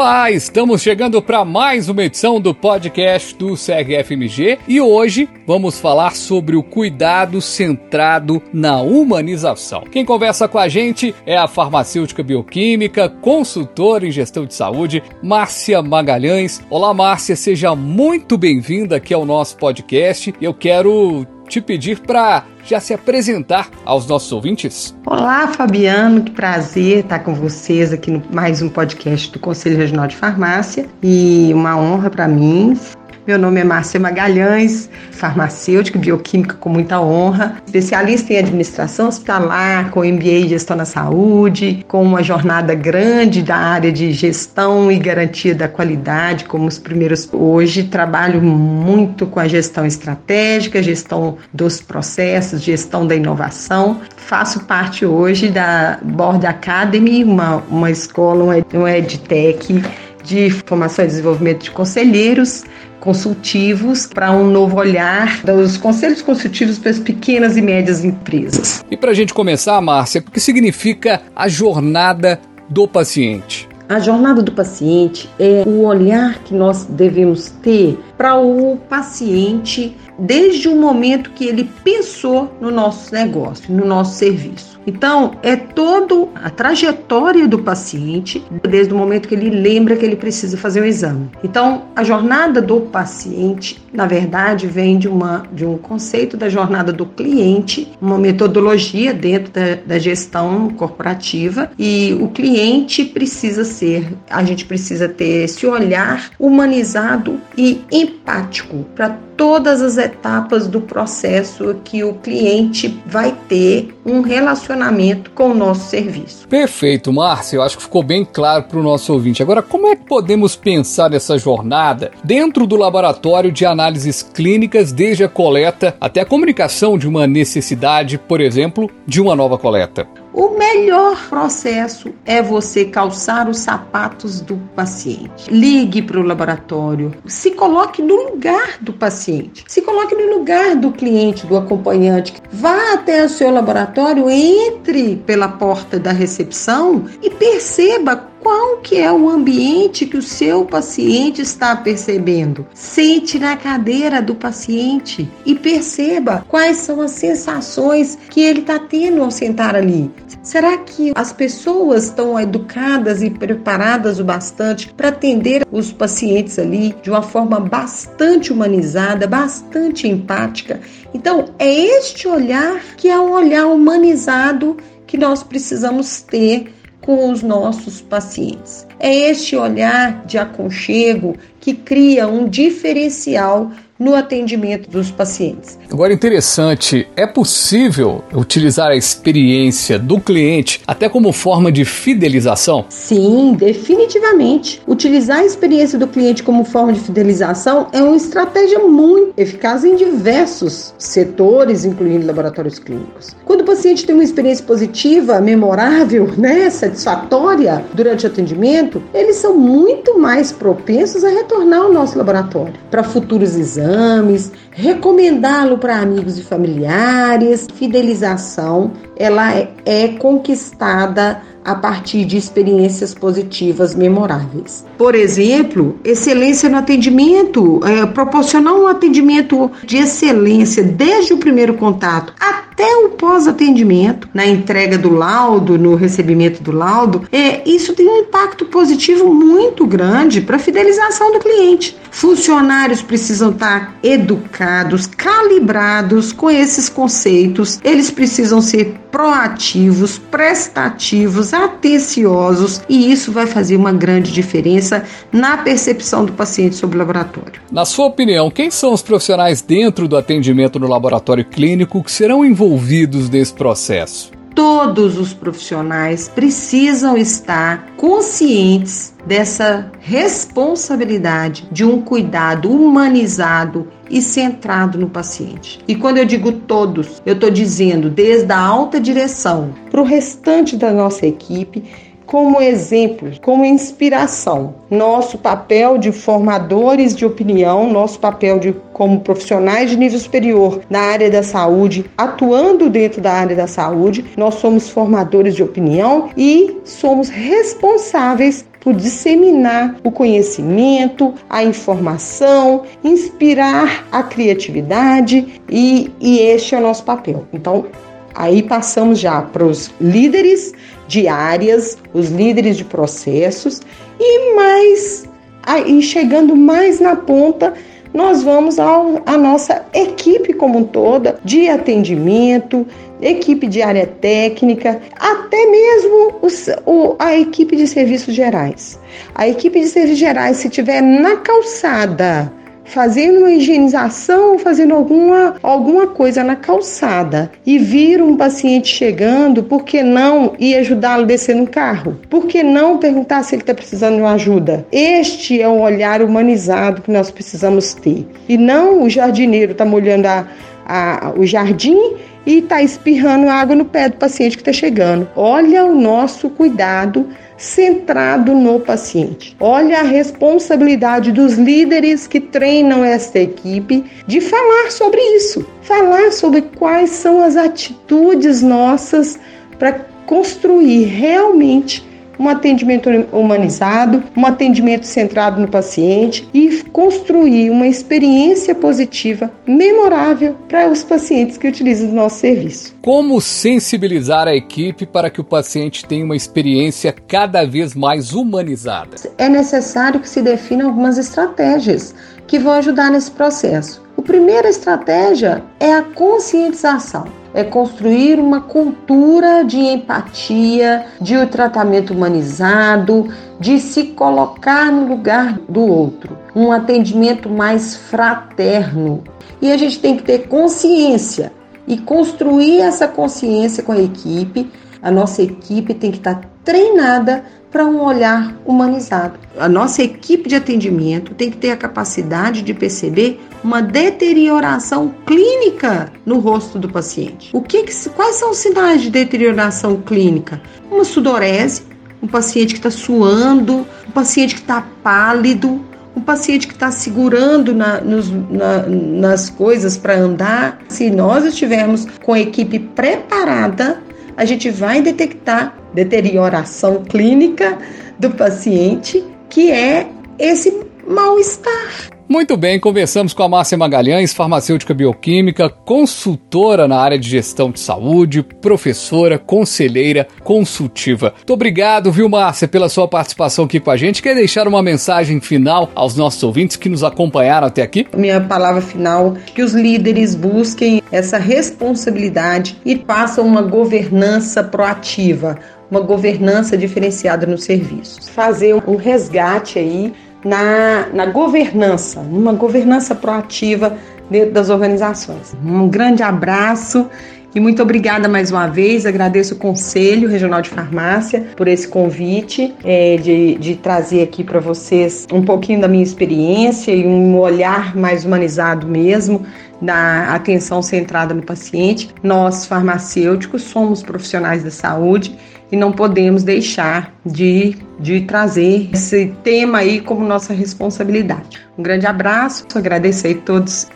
Olá, estamos chegando para mais uma edição do podcast do CRFMG e hoje vamos falar sobre o cuidado centrado na humanização. Quem conversa com a gente é a farmacêutica bioquímica, consultora em gestão de saúde, Márcia Magalhães. Olá, Márcia, seja muito bem-vinda aqui ao nosso podcast. Eu quero te pedir para já se apresentar aos nossos ouvintes. Olá, Fabiano, que prazer estar com vocês aqui no mais um podcast do Conselho Regional de Farmácia e uma honra para mim meu nome é Márcia Magalhães, farmacêutica bioquímica com muita honra, especialista em administração hospitalar, com MBA em gestão na saúde, com uma jornada grande da área de gestão e garantia da qualidade, como os primeiros hoje. Trabalho muito com a gestão estratégica, gestão dos processos, gestão da inovação. Faço parte hoje da Board Academy, uma, uma escola, um EdTech de formação e desenvolvimento de conselheiros consultivos para um novo olhar dos conselhos consultivos para as pequenas e médias empresas. E para a gente começar, Márcia, o que significa a jornada do paciente? A jornada do paciente é o olhar que nós devemos ter para o paciente desde o momento que ele pensou no nosso negócio, no nosso serviço. Então, é toda a trajetória do paciente, desde o momento que ele lembra que ele precisa fazer o exame. Então, a jornada do paciente, na verdade, vem de, uma, de um conceito da jornada do cliente, uma metodologia dentro da, da gestão corporativa, e o cliente precisa ser, a gente precisa ter esse olhar humanizado e empático para todas as etapas do processo que o cliente vai ter um relacionamento com o nosso serviço. Perfeito, Márcia. Eu acho que ficou bem claro para o nosso ouvinte. Agora, como é que podemos pensar nessa jornada dentro do laboratório de análises clínicas, desde a coleta até a comunicação de uma necessidade, por exemplo, de uma nova coleta? O melhor processo é você calçar os sapatos do paciente. Ligue para o laboratório, se coloque no lugar do paciente, se coloque no lugar do cliente, do acompanhante. Vá até o seu laboratório, entre pela porta da recepção e perceba qual que é o ambiente que o seu paciente está percebendo. Sente na cadeira do paciente e perceba quais são as sensações que ele está tendo ao sentar ali. Será que as pessoas estão educadas e preparadas o bastante para atender os pacientes ali de uma forma bastante humanizada, bastante empática? Então, é este olhar que é um olhar humanizado que nós precisamos ter com os nossos pacientes. É este olhar de aconchego que cria um diferencial no atendimento dos pacientes. Agora, interessante, é possível utilizar a experiência do cliente até como forma de fidelização? Sim, definitivamente. Utilizar a experiência do cliente como forma de fidelização é uma estratégia muito eficaz em diversos setores, incluindo laboratórios clínicos. Quando o paciente tem uma experiência positiva, memorável, né, satisfatória durante o atendimento, eles são muito mais propensos a retornar ao nosso laboratório para futuros exames exames, recomendá-lo para amigos e familiares. Fidelização, ela é, é conquistada a partir de experiências positivas memoráveis. Por exemplo, excelência no atendimento, é, proporcionar um atendimento de excelência desde o primeiro contato até o pós-atendimento, na entrega do laudo, no recebimento do laudo, é, isso tem um impacto positivo muito grande para a fidelização do cliente. Funcionários precisam estar educados, calibrados com esses conceitos, eles precisam ser proativos, prestativos, atenciosos e isso vai fazer uma grande diferença na percepção do paciente sobre o laboratório. Na sua opinião, quem são os profissionais dentro do atendimento no laboratório clínico que serão envolvidos nesse processo? Todos os profissionais precisam estar conscientes dessa responsabilidade de um cuidado humanizado e centrado no paciente. E quando eu digo todos, eu estou dizendo desde a alta direção para o restante da nossa equipe como exemplo, como inspiração. Nosso papel de formadores de opinião, nosso papel de como profissionais de nível superior na área da saúde, atuando dentro da área da saúde, nós somos formadores de opinião e somos responsáveis por disseminar o conhecimento, a informação, inspirar a criatividade e, e este é o nosso papel. Então, aí passamos já para os líderes de áreas, os líderes de processos e mais aí chegando mais na ponta nós vamos à nossa equipe como um toda de atendimento, equipe de área técnica, até mesmo os, o, a equipe de serviços gerais. A equipe de serviços gerais, se tiver na calçada fazendo uma higienização, fazendo alguma, alguma coisa na calçada e vir um paciente chegando, por que não ir ajudá-lo a descer no carro? Por que não perguntar se ele está precisando de uma ajuda? Este é um olhar humanizado que nós precisamos ter. E não o jardineiro está molhando a, a, o jardim e está espirrando água no pé do paciente que está chegando. Olha o nosso cuidado centrado no paciente. Olha a responsabilidade dos líderes que treinam esta equipe de falar sobre isso, falar sobre quais são as atitudes nossas para construir realmente um atendimento humanizado, um atendimento centrado no paciente e construir uma experiência positiva, memorável para os pacientes que utilizam o nosso serviço. Como sensibilizar a equipe para que o paciente tenha uma experiência cada vez mais humanizada? É necessário que se definam algumas estratégias que vão ajudar nesse processo. A primeira estratégia é a conscientização é construir uma cultura de empatia, de um tratamento humanizado, de se colocar no lugar do outro, um atendimento mais fraterno. E a gente tem que ter consciência e construir essa consciência com a equipe. A nossa equipe tem que estar treinada para um olhar humanizado. A nossa equipe de atendimento tem que ter a capacidade de perceber uma deterioração clínica no rosto do paciente. O que, quais são os sinais de deterioração clínica? Uma sudorese, um paciente que está suando, um paciente que está pálido, um paciente que está segurando na, nos, na, nas coisas para andar. Se nós estivermos com a equipe preparada, a gente vai detectar deterioração clínica do paciente, que é esse mal-estar. Muito bem, conversamos com a Márcia Magalhães, farmacêutica bioquímica, consultora na área de gestão de saúde, professora, conselheira, consultiva. Muito obrigado, viu, Márcia, pela sua participação aqui com a gente. Quer deixar uma mensagem final aos nossos ouvintes que nos acompanharam até aqui? Minha palavra final, que os líderes busquem essa responsabilidade e façam uma governança proativa, uma governança diferenciada no serviço. Fazer um resgate aí na, na governança, uma governança proativa dentro das organizações. Um grande abraço e muito obrigada mais uma vez. Agradeço o Conselho Regional de Farmácia por esse convite é, de, de trazer aqui para vocês um pouquinho da minha experiência e um olhar mais humanizado mesmo da atenção centrada no paciente. Nós, farmacêuticos, somos profissionais da saúde e não podemos deixar de, de trazer esse tema aí como nossa responsabilidade. Um grande abraço, agradecer a todos